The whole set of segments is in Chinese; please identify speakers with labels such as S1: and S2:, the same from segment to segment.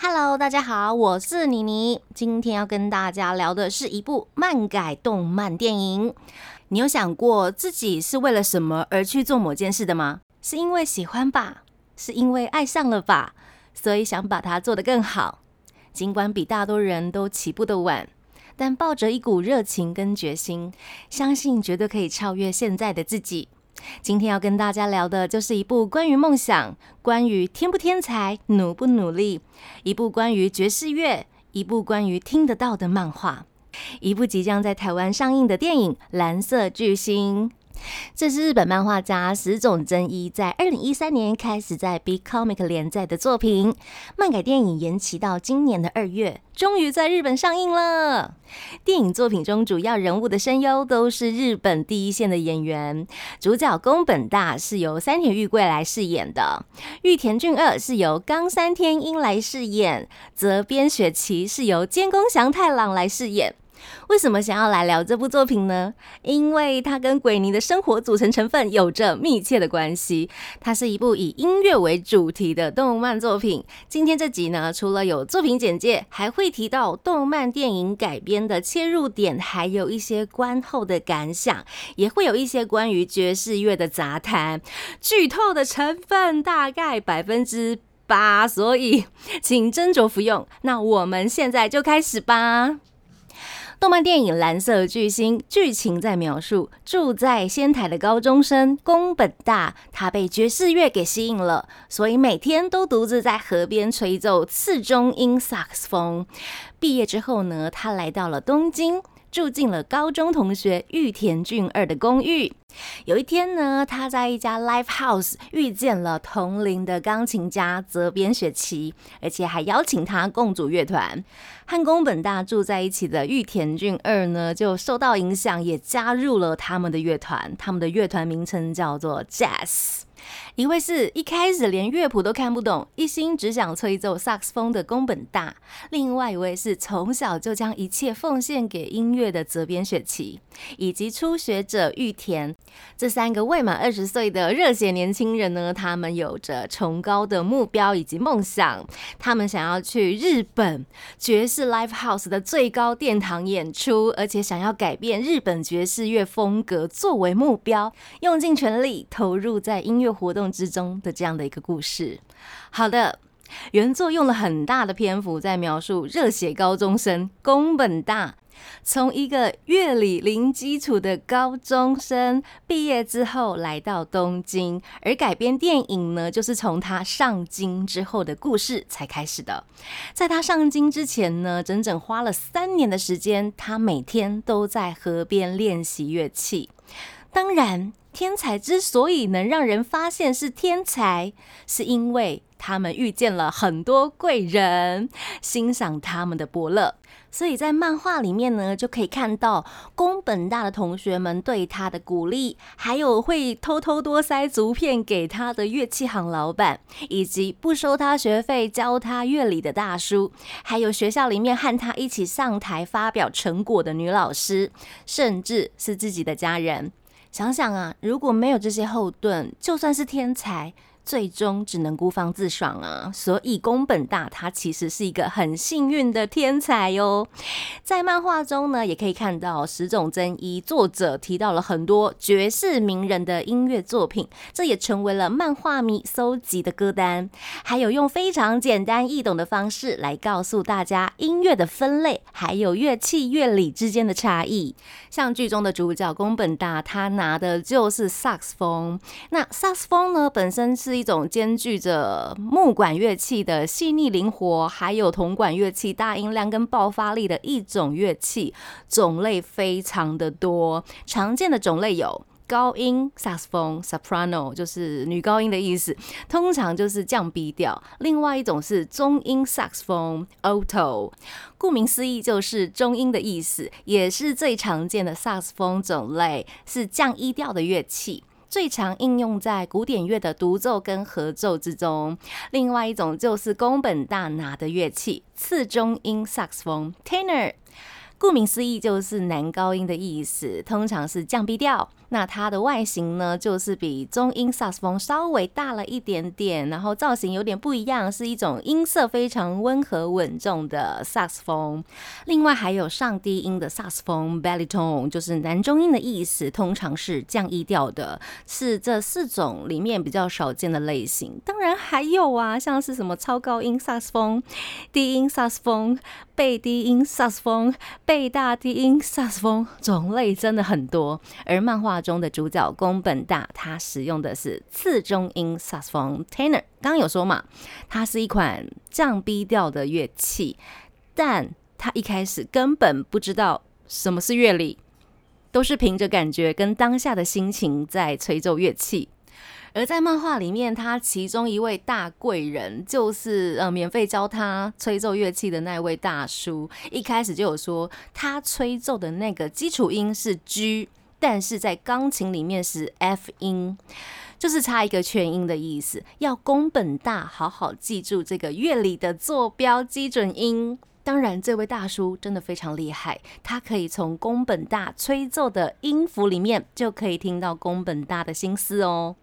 S1: Hello，大家好，我是妮妮。今天要跟大家聊的是一部漫改动漫电影。你有想过自己是为了什么而去做某件事的吗？是因为喜欢吧？是因为爱上了吧？所以想把它做得更好。尽管比大多人都起步的晚，但抱着一股热情跟决心，相信绝对可以超越现在的自己。今天要跟大家聊的就是一部关于梦想、关于天不天才、努不努力，一部关于爵士乐，一部关于听得到的漫画，一部即将在台湾上映的电影《蓝色巨星》。这是日本漫画家石冢真一在二零一三年开始在 Big Comic 连载的作品，漫改电影延期到今年的二月，终于在日本上映了。电影作品中主要人物的声优都是日本第一线的演员，主角宫本大是由山田裕贵来饰演的，玉田俊二是由冈山天音来饰演，泽边雪琪是由监工祥太郎来饰演。为什么想要来聊这部作品呢？因为它跟鬼尼的生活组成成分有着密切的关系。它是一部以音乐为主题的动漫作品。今天这集呢，除了有作品简介，还会提到动漫电影改编的切入点，还有一些观后的感想，也会有一些关于爵士乐的杂谈。剧透的成分大概百分之八，所以请斟酌服用。那我们现在就开始吧。动漫电影《蓝色巨星》剧情在描述住在仙台的高中生宫本大，他被爵士乐给吸引了，所以每天都独自在河边吹奏次中音萨克斯风。毕业之后呢，他来到了东京。住进了高中同学玉田俊二的公寓。有一天呢，他在一家 live house 遇见了同龄的钢琴家泽边雪琪，而且还邀请他共组乐团。和宫本大住在一起的玉田俊二呢，就受到影响，也加入了他们的乐团。他们的乐团名称叫做 Jazz。一位是一开始连乐谱都看不懂，一心只想吹奏萨克斯风的宫本大；另外一位是从小就将一切奉献给音乐的泽边雪琪，以及初学者玉田。这三个未满二十岁的热血年轻人呢，他们有着崇高的目标以及梦想，他们想要去日本爵士 live house 的最高殿堂演出，而且想要改变日本爵士乐风格作为目标，用尽全力投入在音乐活动之中的这样的一个故事。好的。原作用了很大的篇幅在描述热血高中生宫本大，从一个乐理零基础的高中生毕业之后来到东京，而改编电影呢，就是从他上京之后的故事才开始的。在他上京之前呢，整整花了三年的时间，他每天都在河边练习乐器。当然，天才之所以能让人发现是天才，是因为他们遇见了很多贵人，欣赏他们的伯乐。所以在漫画里面呢，就可以看到宫本大的同学们对他的鼓励，还有会偷偷多塞竹片给他的乐器行老板，以及不收他学费教他乐理的大叔，还有学校里面和他一起上台发表成果的女老师，甚至是自己的家人。想想啊，如果没有这些后盾，就算是天才，最终只能孤芳自赏啊。所以宫本大他其实是一个很幸运的天才哟。在漫画中呢，也可以看到石冢真一作者提到了很多绝世名人的音乐作品，这也成为了漫画迷搜集的歌单。还有用非常简单易懂的方式来告诉大家音乐的分类，还有乐器乐理之间的差异。像剧中的主角宫本大，他拿的就是萨克斯风。那萨克斯风呢，本身是一种兼具着木管乐器的细腻灵活，还有铜管乐器大音量跟爆发力的一种乐器，种类非常的多。常见的种类有高音萨克斯风 （soprano），就是女高音的意思，通常就是降 B 调。另外一种是中音萨克斯风 （alto），顾名思义就是中音的意思，也是最常见的萨克斯风种类，是降一调的乐器。最常应用在古典乐的独奏跟合奏之中。另外一种就是宫本大拿的乐器，次中音萨克斯风 （tenor）。顾名思义就是男高音的意思，通常是降 B 调。那它的外形呢，就是比中音萨克斯风稍微大了一点点，然后造型有点不一样，是一种音色非常温和稳重的萨克斯风。另外还有上低音的萨克斯风 （baritone），就是男中音的意思，通常是降 E 调的，是这四种里面比较少见的类型。当然还有啊，像是什么超高音萨克斯风、低音萨克斯风、贝低音萨克斯风、贝大低音萨斯风，种类真的很多。而漫画中的主角宫本大，他使用的是次中音萨斯风 （tenor）。刚刚有说嘛，它是一款降 B 调的乐器，但他一开始根本不知道什么是乐理，都是凭着感觉跟当下的心情在吹奏乐器。而在漫画里面，他其中一位大贵人就是呃免费教他吹奏乐器的那位大叔。一开始就有说，他吹奏的那个基础音是 G，但是在钢琴里面是 F 音，就是差一个全音的意思。要宫本大好好记住这个乐理的坐标基准音。当然，这位大叔真的非常厉害，他可以从宫本大吹奏的音符里面就可以听到宫本大的心思哦。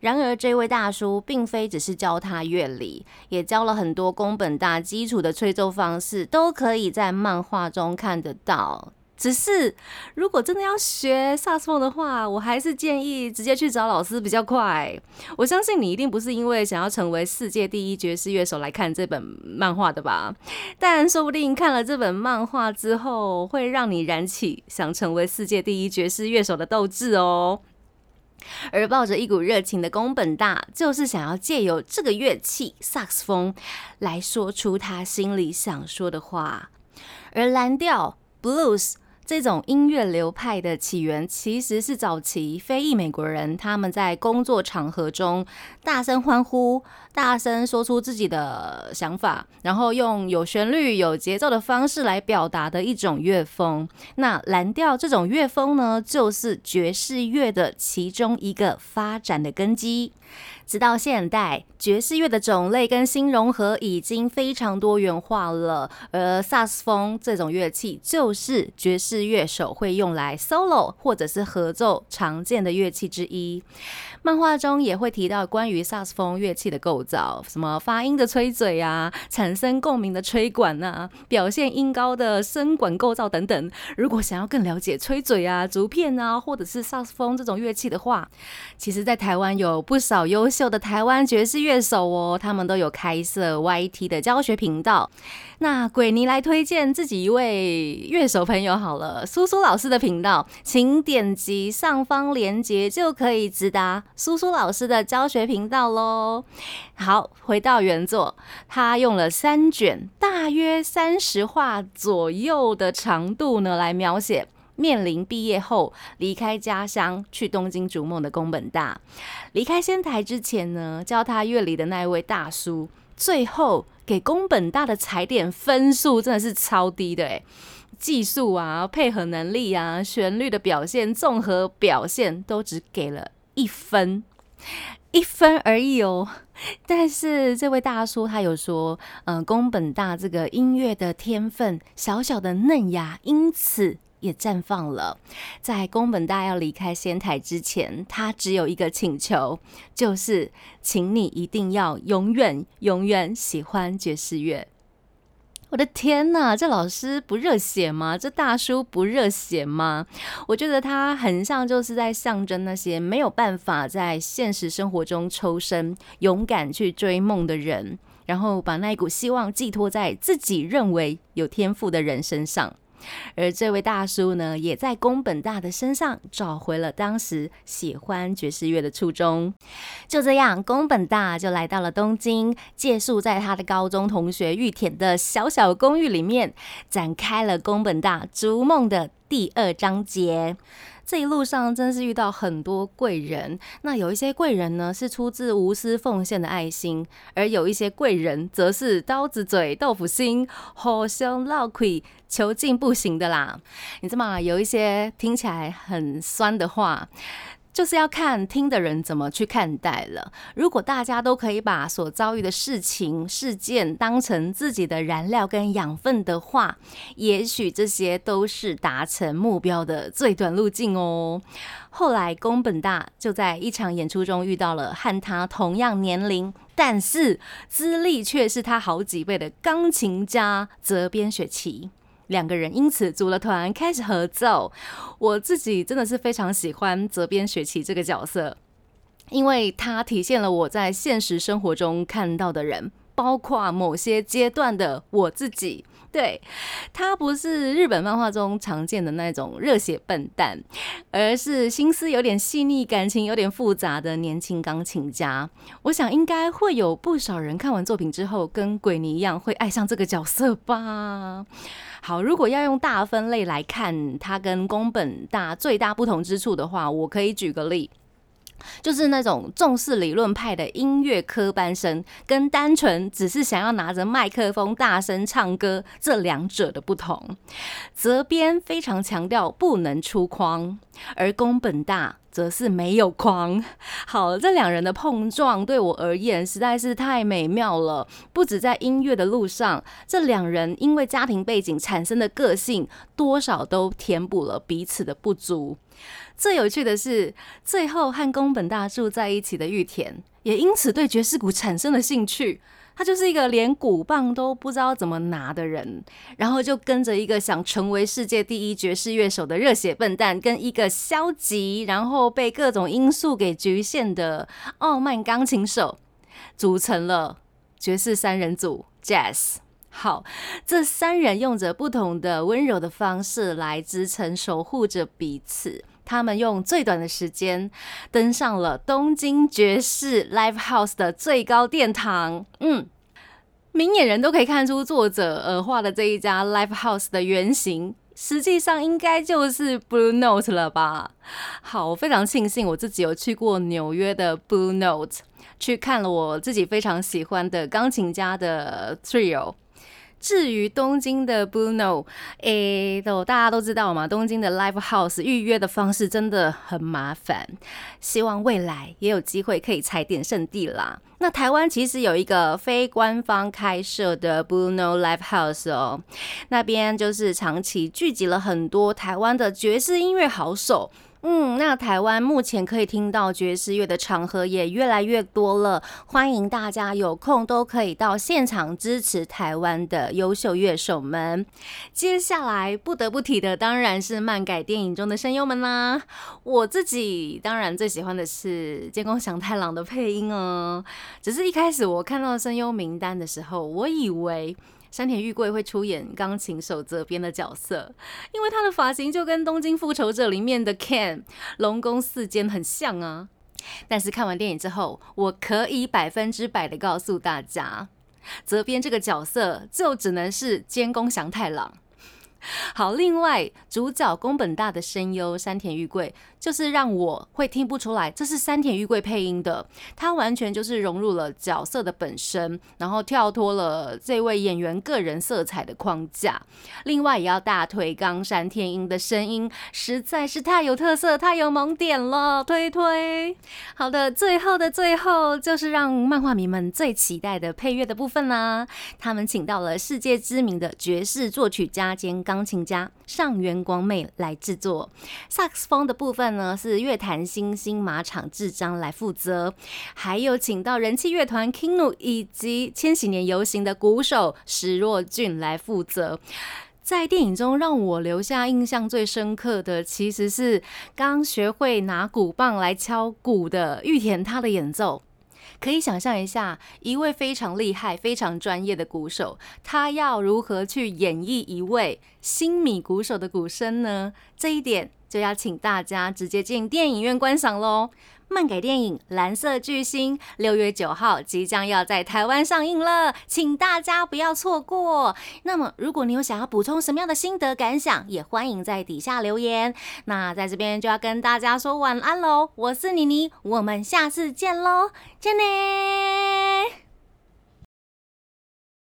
S1: 然而，这位大叔并非只是教他乐理，也教了很多宫本大基础的吹奏方式，都可以在漫画中看得到。只是，如果真的要学萨斯风的话，我还是建议直接去找老师比较快。我相信你一定不是因为想要成为世界第一爵士乐手来看这本漫画的吧？但说不定看了这本漫画之后，会让你燃起想成为世界第一爵士乐手的斗志哦。而抱着一股热情的宫本大，就是想要借由这个乐器萨克斯风来说出他心里想说的话。而蓝调 blues。这种音乐流派的起源，其实是早期非裔美国人他们在工作场合中大声欢呼、大声说出自己的想法，然后用有旋律、有节奏的方式来表达的一种乐风。那蓝调这种乐风呢，就是爵士乐的其中一个发展的根基。直到现代，爵士乐的种类跟新融合已经非常多元化了，而萨斯风这种乐器就是爵士乐手会用来 solo 或者是合奏常见的乐器之一。漫画中也会提到关于萨斯风乐器的构找，什么发音的吹嘴啊，产生共鸣的吹管啊，表现音高的声管构造等等。如果想要更了解吹嘴啊、竹片啊，或者是萨克斯风这种乐器的话，其实在台湾有不少优秀的台湾爵士乐手哦，他们都有开设 YT 的教学频道。那鬼尼来推荐自己一位乐手朋友好了，苏苏老师的频道，请点击上方链接就可以直达苏苏老师的教学频道喽。好，回到原作，他用了三卷，大约三十画左右的长度呢，来描写面临毕业后离开家乡去东京逐梦的宫本大。离开仙台之前呢，教他乐理的那一位大叔。最后给宫本大的踩点分数真的是超低的诶，技术啊、配合能力啊、旋律的表现、综合表现都只给了一分，一分而已哦。但是这位大叔他有说，嗯，宫本大这个音乐的天分小小的嫩芽，因此。也绽放了。在宫本大要离开仙台之前，他只有一个请求，就是请你一定要永远、永远喜欢爵士乐。我的天呐，这老师不热血吗？这大叔不热血吗？我觉得他很像就是在象征那些没有办法在现实生活中抽身、勇敢去追梦的人，然后把那一股希望寄托在自己认为有天赋的人身上。而这位大叔呢，也在宫本大的身上找回了当时喜欢爵士乐的初衷。就这样，宫本大就来到了东京，借宿在他的高中同学玉田的小小公寓里面，展开了宫本大逐梦的第二章节。这一路上真是遇到很多贵人，那有一些贵人呢是出自无私奉献的爱心，而有一些贵人则是刀子嘴豆腐心，好凶闹鬼求进不行的啦。你知道吗？有一些听起来很酸的话，就是要看听的人怎么去看待了。如果大家都可以把所遭遇的事情、事件当成自己的燃料跟养分的话，也许这些都是达成目标的最短路径哦。后来宫本大就在一场演出中遇到了和他同样年龄，但是资历却是他好几倍的钢琴家泽边雪琪。两个人因此组了团，开始合奏。我自己真的是非常喜欢泽边雪琪这个角色，因为他体现了我在现实生活中看到的人，包括某些阶段的我自己。对他不是日本漫画中常见的那种热血笨蛋，而是心思有点细腻、感情有点复杂的年轻钢琴家。我想应该会有不少人看完作品之后，跟鬼尼一样会爱上这个角色吧。好，如果要用大分类来看他跟宫本大最大不同之处的话，我可以举个例。就是那种重视理论派的音乐科班生，跟单纯只是想要拿着麦克风大声唱歌这两者的不同。泽边非常强调不能出框，而宫本大则是没有框。好，这两人的碰撞对我而言实在是太美妙了。不止在音乐的路上，这两人因为家庭背景产生的个性，多少都填补了彼此的不足。最有趣的是，最后和宫本大住在一起的玉田，也因此对爵士鼓产生了兴趣。他就是一个连鼓棒都不知道怎么拿的人，然后就跟着一个想成为世界第一爵士乐手的热血笨蛋，跟一个消极然后被各种因素给局限的傲慢钢琴手，组成了爵士三人组 Jazz。好，这三人用着不同的温柔的方式来支撑、守护着彼此。他们用最短的时间登上了东京爵士 Live House 的最高殿堂。嗯，明眼人都可以看出，作者呃画的这一家 Live House 的原型，实际上应该就是 Blue Note 了吧？好，我非常庆幸我自己有去过纽约的 Blue Note，去看了我自己非常喜欢的钢琴家的 Trio。至于东京的 Bruno，诶，都大家都知道嘛，东京的 Live House 预约的方式真的很麻烦。希望未来也有机会可以踩点圣地啦。那台湾其实有一个非官方开设的 Bruno Live House 哦，那边就是长期聚集了很多台湾的爵士音乐好手。嗯，那台湾目前可以听到爵士乐的场合也越来越多了，欢迎大家有空都可以到现场支持台湾的优秀乐手们。接下来不得不提的当然是漫改电影中的声优们啦，我自己当然最喜欢的是监工祥太郎的配音哦，只是一开始我看到声优名单的时候，我以为。山田裕贵会出演钢琴手泽边的角色，因为他的发型就跟《东京复仇者》里面的 Ken 龙宫四间很像啊。但是看完电影之后，我可以百分之百的告诉大家，泽边这个角色就只能是监工祥太郎。好，另外主角宫本大的声优山田裕贵，就是让我会听不出来这是山田裕贵配音的，他完全就是融入了角色的本身，然后跳脱了这位演员个人色彩的框架。另外也要大推冈山天音的声音，实在是太有特色、太有萌点了，推推。好的，最后的最后，就是让漫画迷们最期待的配乐的部分啦。他们请到了世界知名的爵士作曲家兼。钢琴家上原光妹来制作，萨克斯风的部分呢是乐坛新星马场智章来负责，还有请到人气乐团 Kingu 以及千禧年游行的鼓手石若俊来负责。在电影中让我留下印象最深刻的，其实是刚学会拿鼓棒来敲鼓的玉田他的演奏。可以想象一下，一位非常厉害、非常专业的鼓手，他要如何去演绎一位新米鼓手的鼓声呢？这一点就要请大家直接进电影院观赏喽。漫改电影《蓝色巨星》六月九号即将要在台湾上映了，请大家不要错过。那么，如果你有想要补充什么样的心得感想，也欢迎在底下留言。那在这边就要跟大家说晚安喽，我是妮妮，我们下次见喽，见你。